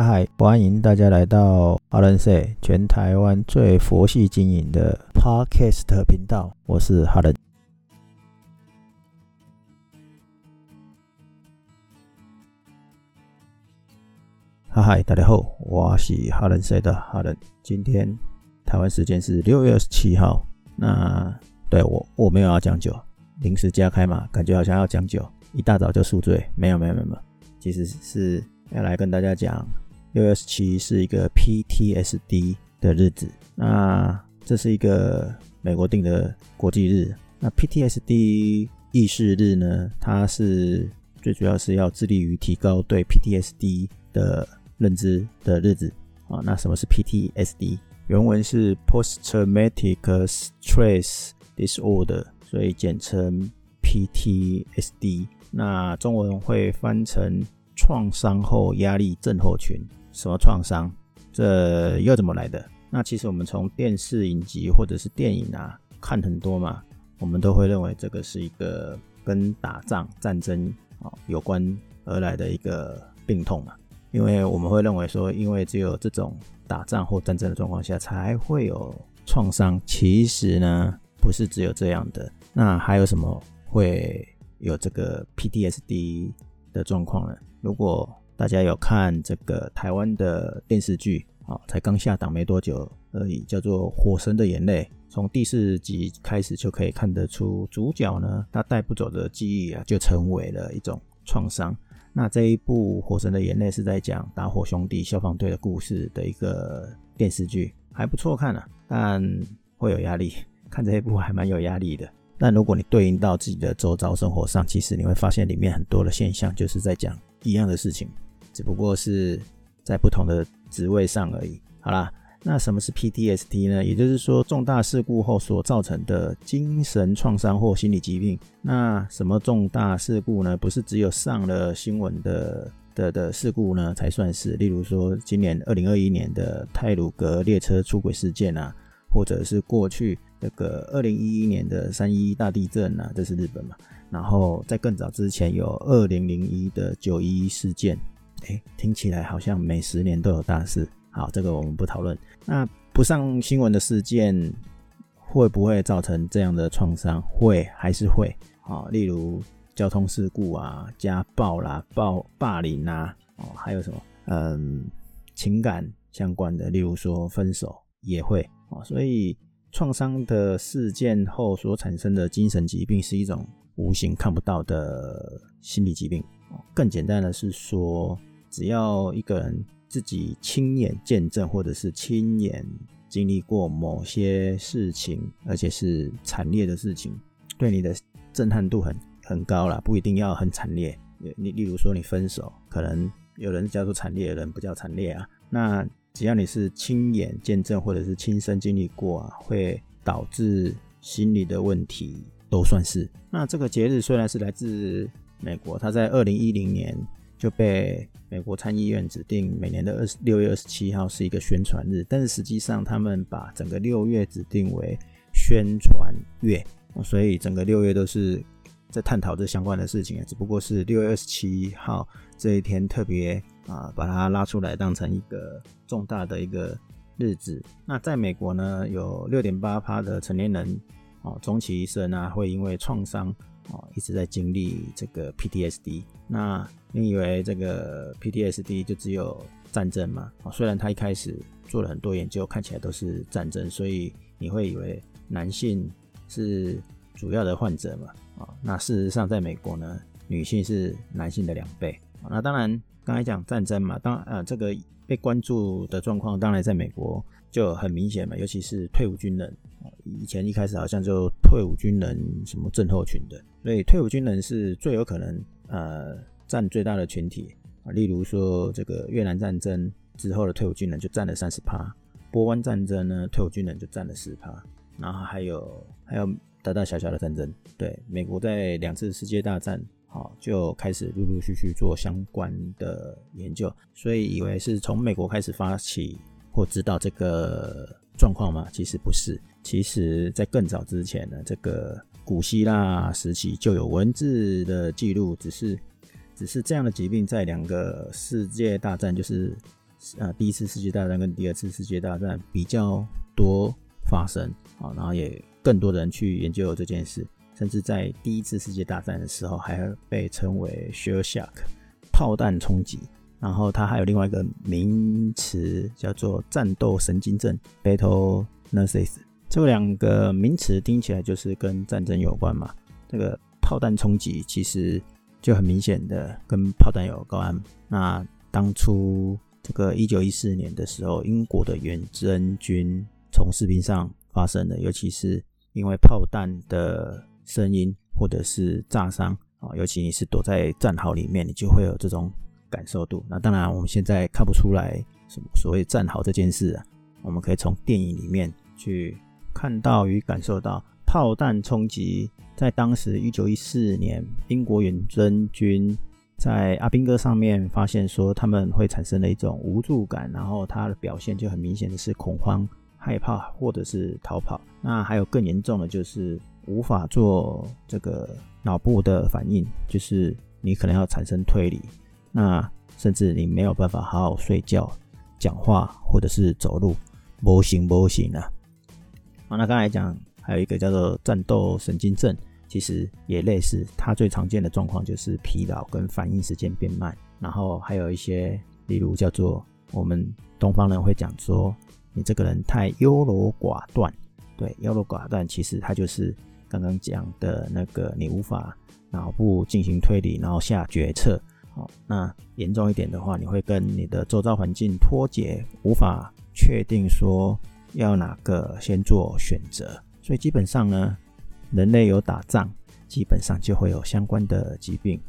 嗨，欢迎大家来到哈伦说全台湾最佛系经营的 Podcast 频道，我是哈伦。嗨嗨，大家好，我是哈伦说的哈伦。今天台湾时间是六月二十七号，那对我我没有要讲酒，临时加开嘛，感觉好像要讲酒，一大早就宿醉，没有没有没有，其实是。要来跟大家讲，六月十七是一个 PTSD 的日子。那这是一个美国定的国际日。那 PTSD 意识日呢，它是最主要是要致力于提高对 PTSD 的认知的日子啊。那什么是 PTSD？原文是 Post Traumatic Stress Disorder，所以简称 PTSD。那中文会翻成。创伤后压力症候群，什么创伤？这又怎么来的？那其实我们从电视影集或者是电影啊看很多嘛，我们都会认为这个是一个跟打仗、战争啊有关而来的一个病痛嘛，因为我们会认为说，因为只有这种打仗或战争的状况下才会有创伤。其实呢，不是只有这样的。那还有什么会有这个 PTSD 的状况呢？如果大家有看这个台湾的电视剧，啊，才刚下档没多久而已，叫做《火神的眼泪》。从第四集开始就可以看得出，主角呢，他带不走的记忆啊，就成为了一种创伤。那这一部《火神的眼泪》是在讲打火兄弟消防队的故事的一个电视剧，还不错看啊，但会有压力。看这一部还蛮有压力的。但如果你对应到自己的周遭生活上，其实你会发现里面很多的现象就是在讲。一样的事情，只不过是在不同的职位上而已。好啦，那什么是 PTSD 呢？也就是说，重大事故后所造成的精神创伤或心理疾病。那什么重大事故呢？不是只有上了新闻的的的事故呢才算是。例如说，今年二零二一年的泰鲁阁列车出轨事件啊，或者是过去这个二零一一年的三一大地震啊，这是日本嘛。然后在更早之前有二零零一的九一一事件，诶，听起来好像每十年都有大事。好，这个我们不讨论。那不上新闻的事件会不会造成这样的创伤？会还是会？好，例如交通事故啊、家暴啦、暴霸凌啊，哦，还有什么？嗯，情感相关的，例如说分手也会。哦，所以创伤的事件后所产生的精神疾病是一种。无形看不到的心理疾病，更简单的是说，只要一个人自己亲眼见证或者是亲眼经历过某些事情，而且是惨烈的事情，对你的震撼度很很高啦，不一定要很惨烈。你例如说你分手，可能有人叫做惨烈，有人不叫惨烈啊。那只要你是亲眼见证或者是亲身经历过啊，会导致心理的问题。都算是。那这个节日虽然是来自美国，它在二零一零年就被美国参议院指定每年的二十六月二十七号是一个宣传日，但是实际上他们把整个六月指定为宣传月，所以整个六月都是在探讨这相关的事情，只不过是六月二十七号这一天特别啊把它拉出来当成一个重大的一个日子。那在美国呢，有六点八趴的成年人。哦，终其一生啊，会因为创伤哦，一直在经历这个 PTSD。那你以为这个 PTSD 就只有战争吗？哦，虽然他一开始做了很多研究，看起来都是战争，所以你会以为男性是主要的患者嘛？啊，那事实上在美国呢，女性是男性的两倍。那当然，刚才讲战争嘛，当呃这个被关注的状况，当然在美国就很明显嘛，尤其是退伍军人。以前一开始好像就退伍军人什么症候群的，所以退伍军人是最有可能呃占最大的群体啊。例如说这个越南战争之后的退伍军人就占了三十趴，波湾战争呢退伍军人就占了十趴，然后还有还有大大小小的战争，对，美国在两次世界大战好就开始陆陆续续做相关的研究，所以以为是从美国开始发起或知道这个状况吗？其实不是。其实，在更早之前呢，这个古希腊时期就有文字的记录，只是，只是这样的疾病在两个世界大战，就是呃第一次世界大战跟第二次世界大战比较多发生啊，然后也更多人去研究这件事，甚至在第一次世界大战的时候还被称为 shell shock 炮弹冲击，然后它还有另外一个名词叫做战斗神经症 battle nurses） 这两个名词听起来就是跟战争有关嘛，这个炮弹冲击其实。就很明显的跟炮弹有关。那当初这个一九一四年的时候，英国的远征军从士兵上发生的，尤其是因为炮弹的声音或者是炸伤啊，尤其你是躲在战壕里面，你就会有这种感受度。那当然我们现在看不出来什么所谓战壕这件事啊，我们可以从电影里面去看到与感受到。炮弹冲击，在当时一九一四年，英国远征军在阿兵哥上面发现说，他们会产生了一种无助感，然后他的表现就很明显的是恐慌、害怕或者是逃跑。那还有更严重的就是无法做这个脑部的反应，就是你可能要产生推理，那甚至你没有办法好好睡觉、讲话或者是走路，不行不行啊。好，那刚才讲。还有一个叫做战斗神经症，其实也类似。它最常见的状况就是疲劳跟反应时间变慢。然后还有一些，例如叫做我们东方人会讲说，你这个人太优柔寡断。对，优柔寡断其实它就是刚刚讲的那个，你无法脑部进行推理，然后下决策。好，那严重一点的话，你会跟你的周遭环境脱节，无法确定说要哪个先做选择。所以基本上呢，人类有打仗，基本上就会有相关的疾病。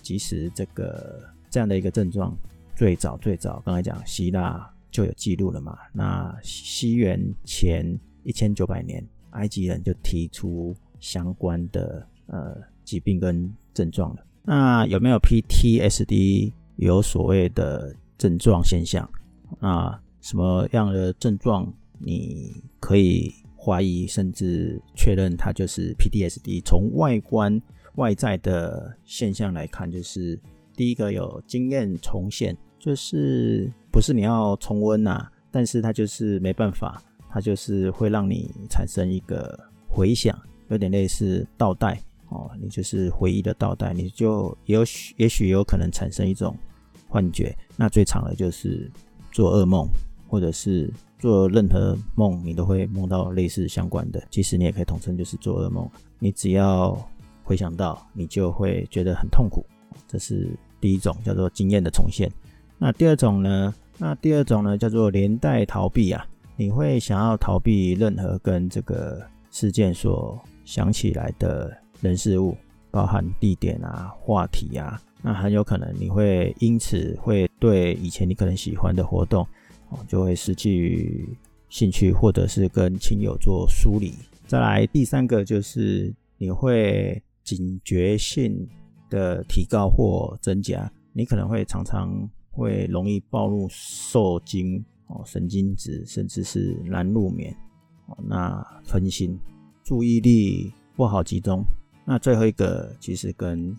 即使这个这样的一个症状，最早最早，刚才讲希腊就有记录了嘛。那西元前一千九百年，埃及人就提出相关的呃疾病跟症状了。那有没有 PTSD 有所谓的症状现象？那什么样的症状你可以？怀疑甚至确认它就是 PTSD。从外观外在的现象来看，就是第一个有经验重现，就是不是你要重温呐，但是它就是没办法，它就是会让你产生一个回想，有点类似倒带哦，你就是回忆的倒带，你就也许也许有可能产生一种幻觉。那最常的就是做噩梦，或者是。做任何梦，你都会梦到类似相关的。其实你也可以统称就是做噩梦。你只要回想到，你就会觉得很痛苦。这是第一种，叫做经验的重现。那第二种呢？那第二种呢，叫做连带逃避啊。你会想要逃避任何跟这个事件所想起来的人事物，包含地点啊、话题啊。那很有可能你会因此会对以前你可能喜欢的活动。就会失去兴趣，或者是跟亲友做梳理。再来第三个就是你会警觉性的提高或增加，你可能会常常会容易暴露受惊哦，神经质，甚至是难入眠哦。那分心、注意力不好集中。那最后一个其实跟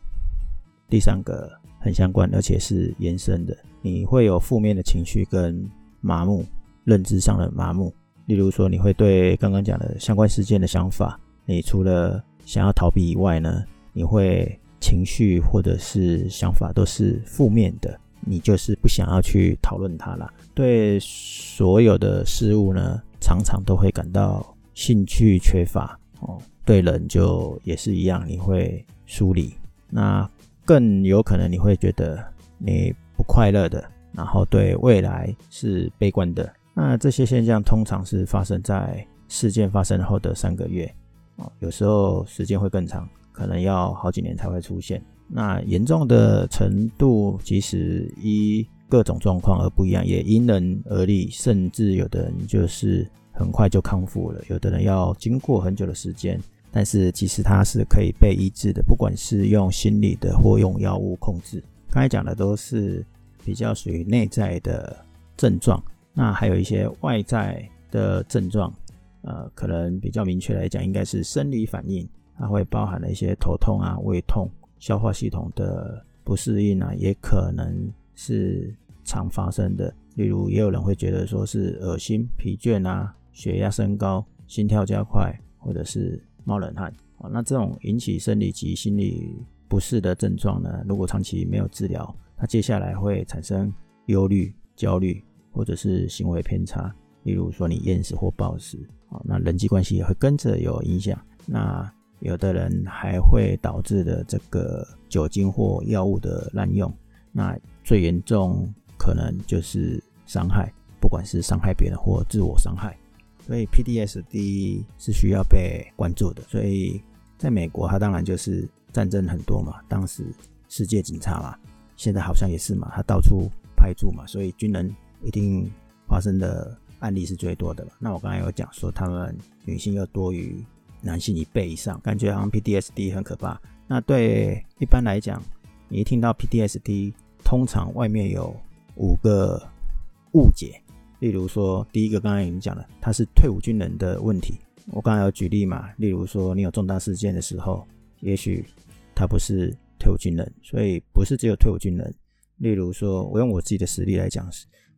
第三个很相关，而且是延伸的，你会有负面的情绪跟。麻木，认知上的麻木。例如说，你会对刚刚讲的相关事件的想法，你除了想要逃避以外呢，你会情绪或者是想法都是负面的，你就是不想要去讨论它了。对所有的事物呢，常常都会感到兴趣缺乏哦。对人就也是一样，你会疏离。那更有可能你会觉得你不快乐的。然后对未来是悲观的，那这些现象通常是发生在事件发生后的三个月，哦，有时候时间会更长，可能要好几年才会出现。那严重的程度其实依各种状况而不一样，也因人而异，甚至有的人就是很快就康复了，有的人要经过很久的时间。但是其实它是可以被医治的，不管是用心理的或用药物控制。刚才讲的都是。比较属于内在的症状，那还有一些外在的症状，呃，可能比较明确来讲，应该是生理反应，它会包含了一些头痛啊、胃痛、消化系统的不适应啊，也可能是常发生的例如也有人会觉得说是恶心、疲倦啊，血压升高、心跳加快，或者是冒冷汗。啊，那这种引起生理及心理不适的症状呢，如果长期没有治疗，它接下来会产生忧虑、焦虑，或者是行为偏差，例如说你厌食或暴食。啊，那人际关系也会跟着有影响。那有的人还会导致的这个酒精或药物的滥用。那最严重可能就是伤害，不管是伤害别人或自我伤害。所以 PTSD 是需要被关注的。所以在美国，它当然就是战争很多嘛，当时世界警察嘛，现在好像也是嘛，他到处派驻嘛，所以军人一定发生的案例是最多的了。那我刚才有讲说，他们女性又多于男性一倍以上，感觉好像 PTSD 很可怕。那对一般来讲，你一听到 PTSD，通常外面有五个误解。例如说，第一个刚才已经讲了，他是退伍军人的问题。我刚才有举例嘛，例如说你有重大事件的时候，也许他不是退伍军人，所以不是只有退伍军人。例如说，我用我自己的实例来讲，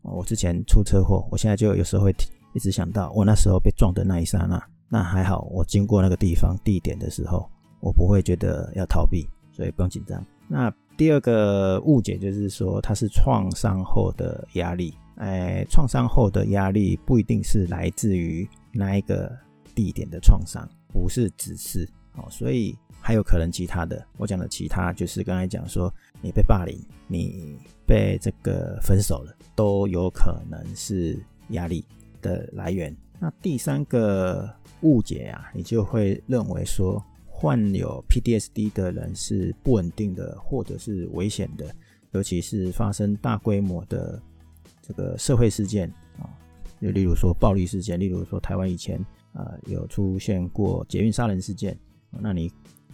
我之前出车祸，我现在就有时候会一直想到我那时候被撞的那一刹那。那还好，我经过那个地方地点的时候，我不会觉得要逃避，所以不用紧张。那第二个误解就是说，它是创伤后的压力。哎，创伤后的压力不一定是来自于那一个地点的创伤，不是只是哦，所以还有可能其他的。我讲的其他就是刚才讲说，你被霸凌，你被这个分手了，都有可能是压力的来源。那第三个误解啊，你就会认为说，患有 PTSD 的人是不稳定的，或者是危险的，尤其是发生大规模的。这个社会事件啊，就例如说暴力事件，例如说台湾以前啊有出现过捷运杀人事件，那你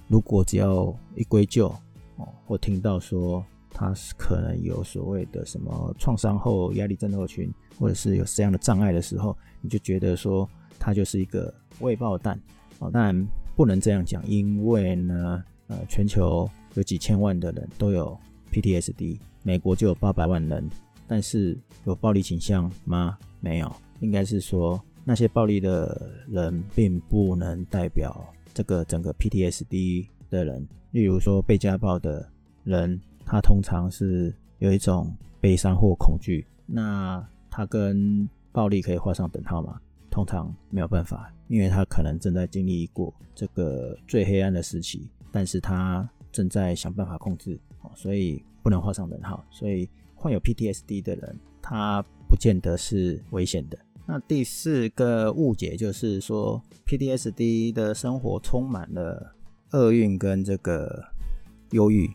如果只要一归咎哦，或听到说他是可能有所谓的什么创伤后压力症候群，或者是有这样的障碍的时候，你就觉得说他就是一个未爆弹哦。当然不能这样讲，因为呢，呃，全球有几千万的人都有 PTSD，美国就有八百万人。但是有暴力倾向吗？没有，应该是说那些暴力的人并不能代表这个整个 PTSD 的人。例如说被家暴的人，他通常是有一种悲伤或恐惧，那他跟暴力可以画上等号吗？通常没有办法，因为他可能正在经历过这个最黑暗的时期，但是他正在想办法控制，所以不能画上等号，所以。患有 PTSD 的人，他不见得是危险的。那第四个误解就是说，PTSD 的生活充满了厄运跟这个忧郁。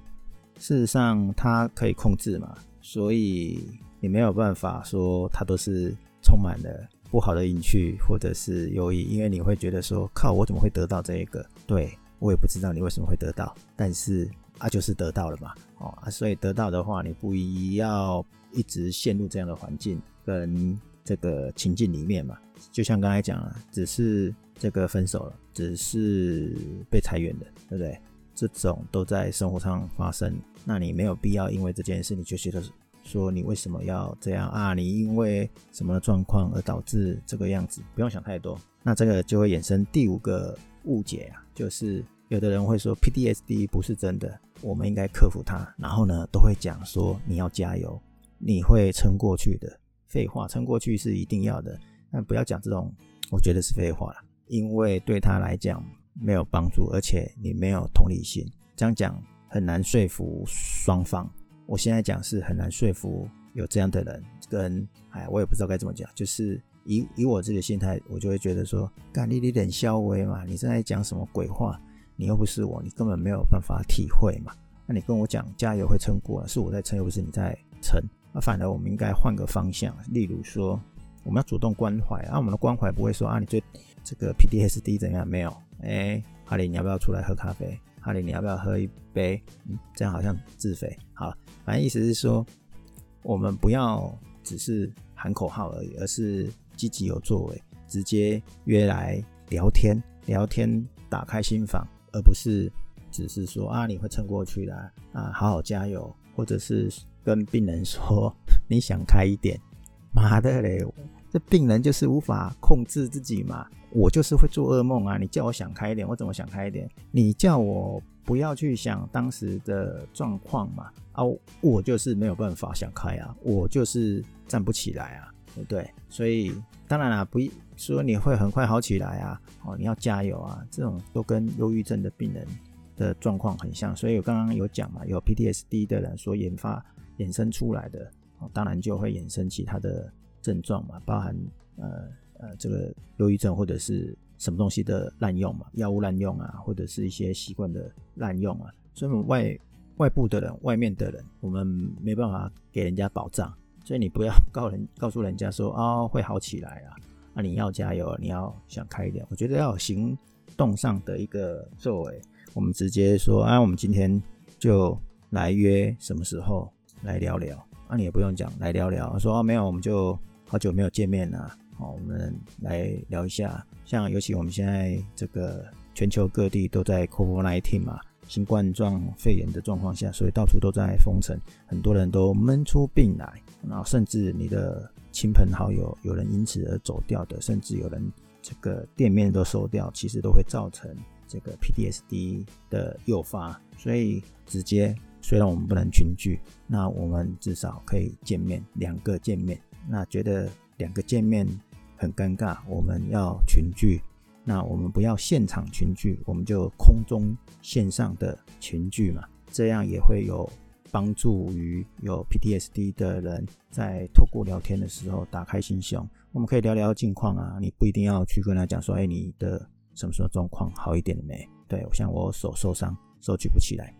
事实上，它可以控制嘛，所以你没有办法说它都是充满了不好的隐去或者是忧郁，因为你会觉得说，靠，我怎么会得到这一个？对，我也不知道你为什么会得到，但是。啊，就是得到了嘛，哦啊，所以得到的话，你不要一直陷入这样的环境跟这个情境里面嘛。就像刚才讲了，只是这个分手了，只是被裁员的，对不对？这种都在生活上发生，那你没有必要因为这件事，你就觉得说你为什么要这样啊？你因为什么状况而导致这个样子？不用想太多，那这个就会衍生第五个误解啊，就是。有的人会说 PTSD 不是真的，我们应该克服它。然后呢，都会讲说你要加油，你会撑过去的。废话，撑过去是一定要的，但不要讲这种，我觉得是废话了，因为对他来讲没有帮助，而且你没有同理心。这样讲很难说服双方。我现在讲是很难说服有这样的人，跟哎，我也不知道该怎么讲，就是以以我自己的心态，我就会觉得说，干你你点消微嘛，你正在讲什么鬼话？你又不是我，你根本没有办法体会嘛。那你跟我讲加油会撑过，是我在撑，又不是你在撑。那反而我们应该换个方向，例如说我们要主动关怀啊。我们的关怀不会说啊，你对这个 PTSD 怎样？没有。哎、哈利，你要不要出来喝咖啡？哈利，你要不要喝一杯？嗯，这样好像自肥。好，反正意思是说，我们不要只是喊口号而已，而是积极有作为，直接约来聊天，聊天，打开心房。而不是只是说啊，你会撑过去的啊，好好加油，或者是跟病人说 你想开一点，妈的嘞，这病人就是无法控制自己嘛。我就是会做噩梦啊！你叫我想开一点，我怎么想开一点？你叫我不要去想当时的状况嘛？啊，我就是没有办法想开啊，我就是站不起来啊，对不对？所以当然啦，不说你会很快好起来啊，哦，你要加油啊！这种都跟忧郁症的病人的状况很像，所以我刚刚有讲嘛，有 PTSD 的人所研发衍生出来的，哦，当然就会衍生其他的症状嘛，包含呃。呃，这个忧郁症或者是什么东西的滥用嘛，药物滥用啊，或者是一些习惯的滥用啊，所以外外部的人、外面的人，我们没办法给人家保障，所以你不要告人告诉人家说啊、哦、会好起来啊，那你要加油，你要想开一点，我觉得要有行动上的一个作为，我们直接说啊，我们今天就来约什么时候来聊聊，啊，你也不用讲来聊聊，说啊没有，我们就好久没有见面了。好，我们来聊一下，像尤其我们现在这个全球各地都在 COVID-19 嘛，新冠状肺炎的状况下，所以到处都在封城，很多人都闷出病来，然后甚至你的亲朋好友有人因此而走掉的，甚至有人这个店面都收掉，其实都会造成这个 PTSD 的诱发。所以直接虽然我们不能群聚，那我们至少可以见面，两个见面，那觉得两个见面。很尴尬，我们要群聚，那我们不要现场群聚，我们就空中线上的群聚嘛，这样也会有帮助于有 PTSD 的人在透过聊天的时候打开心胸，我们可以聊聊近况啊，你不一定要去跟他讲说，哎，你的什么什么状况好一点了没？对，像我手受伤，手举不起来，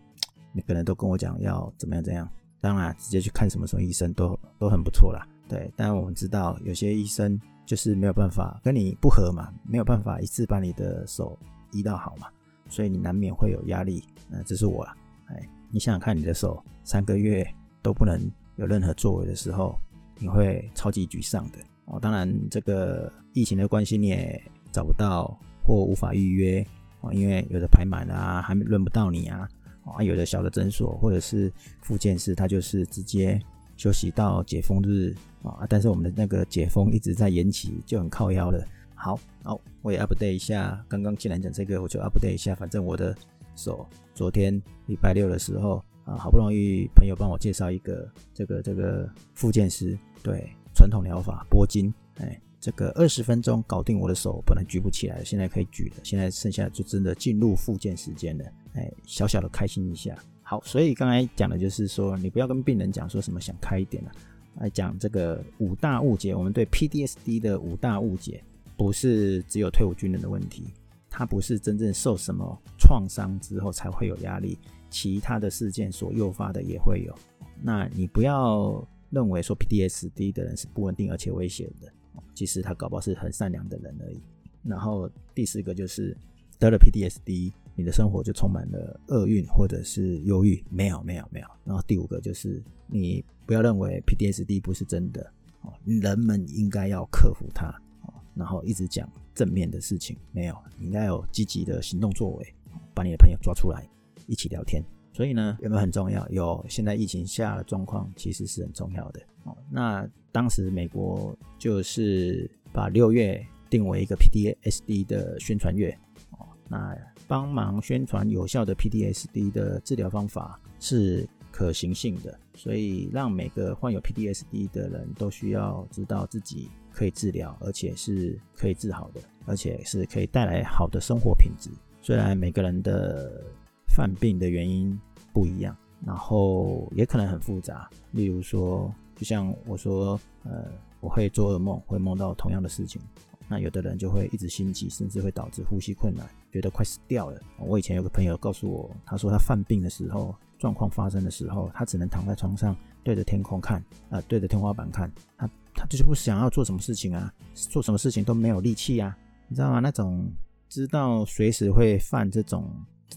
每个人都跟我讲要怎么样怎样，当然直接去看什么什么医生都都很不错啦，对，但我们知道有些医生。就是没有办法跟你不合嘛，没有办法一次把你的手医到好嘛，所以你难免会有压力。那这是我啦，哎，你想想看，你的手三个月都不能有任何作为的时候，你会超级沮丧的哦。当然，这个疫情的关系你也找不到或无法预约哦，因为有的排满啊，还没轮不到你啊。啊，有的小的诊所或者是复健师，他就是直接休息到解封日。啊！但是我们的那个解封一直在延期，就很靠腰了。好，好，我也 update 一下。刚刚既然讲这个，我就 update 一下。反正我的手昨天礼拜六的时候啊，好不容易朋友帮我介绍一个这个这个复健师，对，传统疗法拨筋，哎，这个二十分钟搞定我的手，本来举不起来，现在可以举了。现在剩下就真的进入复健时间了，哎，小小的开心一下。好，所以刚才讲的就是说，你不要跟病人讲说什么想开一点了。来讲这个五大误解，我们对 PDSD 的五大误解，不是只有退伍军人的问题，他不是真正受什么创伤之后才会有压力，其他的事件所诱发的也会有。那你不要认为说 PDSD 的人是不稳定而且危险的，其实他搞不好是很善良的人而已。然后第四个就是得了 PDSD 你的生活就充满了厄运或者是忧郁，没有没有没有。然后第五个就是你。不要认为 PTSD 不是真的哦，人们应该要克服它哦，然后一直讲正面的事情，没有，你应该有积极的行动作为，把你的朋友抓出来一起聊天。所以呢，有没有很重要？有，现在疫情下的状况其实是很重要的哦。那当时美国就是把六月定为一个 PTSD 的宣传月哦，那帮忙宣传有效的 PTSD 的治疗方法是。可行性的，所以让每个患有 PTSD 的人都需要知道自己可以治疗，而且是可以治好的，而且是可以带来好的生活品质。虽然每个人的犯病的原因不一样，然后也可能很复杂。例如说，就像我说，呃，我会做噩梦，会梦到同样的事情。那有的人就会一直心悸，甚至会导致呼吸困难，觉得快死掉了。我以前有个朋友告诉我，他说他犯病的时候。状况发生的时候，他只能躺在床上对着天空看，啊、对着天花板看，他他就是不想要做什么事情啊，做什么事情都没有力气啊，你知道吗？那种知道随时会犯这种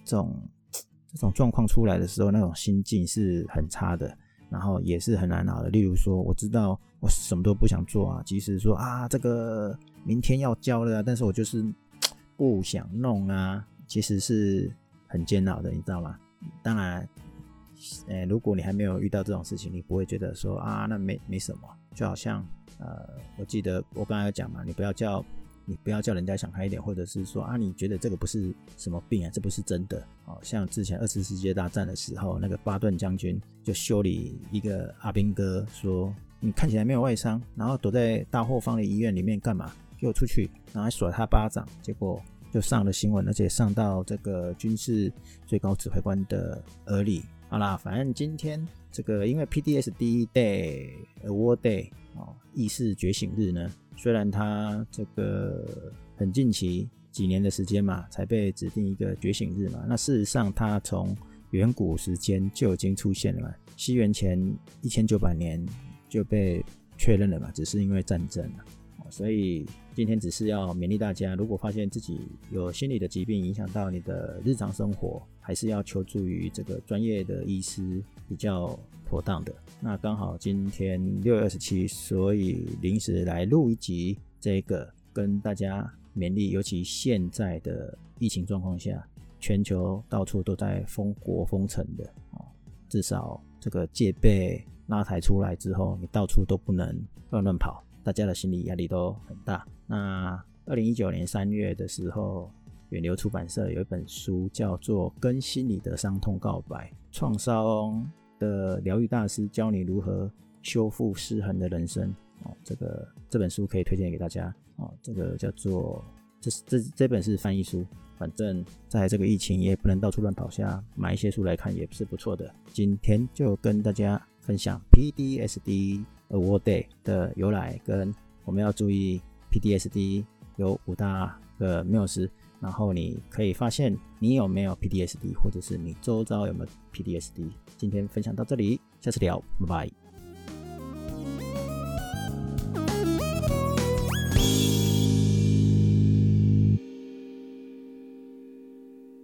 这种这种状况出来的时候，那种心境是很差的，然后也是很难熬的。例如说，我知道我什么都不想做啊，即使说啊，这个明天要交了啊，但是我就是不想弄啊，其实是很煎熬的，你知道吗？当然。欸，如果你还没有遇到这种事情，你不会觉得说啊，那没没什么。就好像呃，我记得我刚才有讲嘛，你不要叫你不要叫人家想开一点，或者是说啊，你觉得这个不是什么病啊，这不是真的哦。像之前二次世界大战的时候，那个巴顿将军就修理一个阿兵哥，说你看起来没有外伤，然后躲在大后方的医院里面干嘛？又出去，然后还甩他巴掌，结果就上了新闻，而且上到这个军事最高指挥官的耳里。好啦，反正今天这个因为 PTSD Day Award Day 哦，意识觉醒日呢，虽然它这个很近期几年的时间嘛，才被指定一个觉醒日嘛，那事实上它从远古时间就已经出现了嘛，西元前一千九百年就被确认了嘛，只是因为战争。所以今天只是要勉励大家，如果发现自己有心理的疾病影响到你的日常生活，还是要求助于这个专业的医师比较妥当的。那刚好今天六月二十七，所以临时来录一集这个，跟大家勉励。尤其现在的疫情状况下，全球到处都在封国封城的啊，至少这个戒备拉抬出来之后，你到处都不能乱乱跑。大家的心理压力都很大。那二零一九年三月的时候，远流出版社有一本书叫做《跟心理的伤痛告白：创伤的疗愈大师教你如何修复失衡的人生》哦，这个这本书可以推荐给大家哦。这个叫做这这这本是翻译书，反正在这个疫情也不能到处乱跑下，买一些书来看也是不错的。今天就跟大家分享 PDSD。Award Day 的由来跟我们要注意 PTSD 有五大个缪斯，然后你可以发现你有没有 PTSD，或者是你周遭有没有 PTSD。今天分享到这里，下次聊，拜拜。